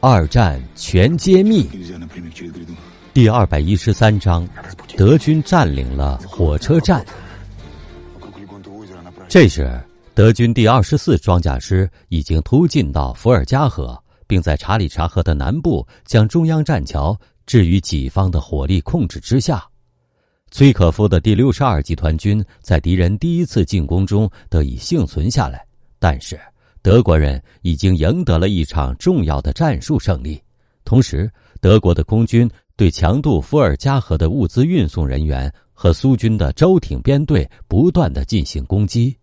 二战全揭秘，第二百一十三章：德军占领了火车站。这时，德军第二十四装甲师已经突进到伏尔加河，并在查理查河的南部将中央栈桥置于己方的火力控制之下。崔可夫的第六十二集团军在敌人第一次进攻中得以幸存下来，但是德国人已经赢得了一场重要的战术胜利。同时，德国的空军对强渡伏尔加河的物资运送人员和苏军的舟艇编队不断的进行攻击。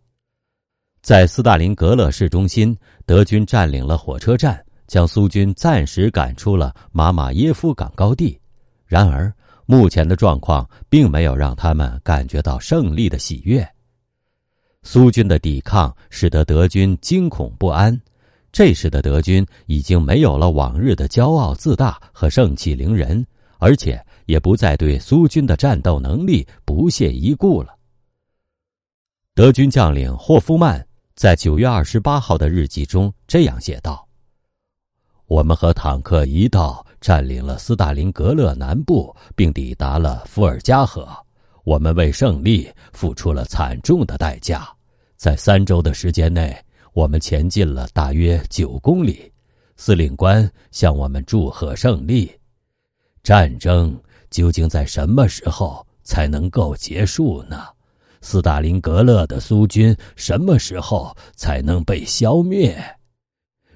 在斯大林格勒市中心，德军占领了火车站，将苏军暂时赶出了马马耶夫港高地。然而，目前的状况并没有让他们感觉到胜利的喜悦。苏军的抵抗使得德军惊恐不安，这时的德军已经没有了往日的骄傲自大和盛气凌人，而且也不再对苏军的战斗能力不屑一顾了。德军将领霍夫曼在九月二十八号的日记中这样写道：“我们和坦克一道。”占领了斯大林格勒南部，并抵达了伏尔加河。我们为胜利付出了惨重的代价。在三周的时间内，我们前进了大约九公里。司令官向我们祝贺胜利。战争究竟在什么时候才能够结束呢？斯大林格勒的苏军什么时候才能被消灭？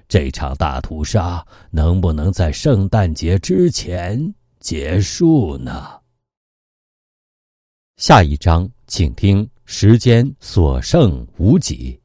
这场大屠杀能不能在圣诞节之前结束呢？下一章，请听：时间所剩无几。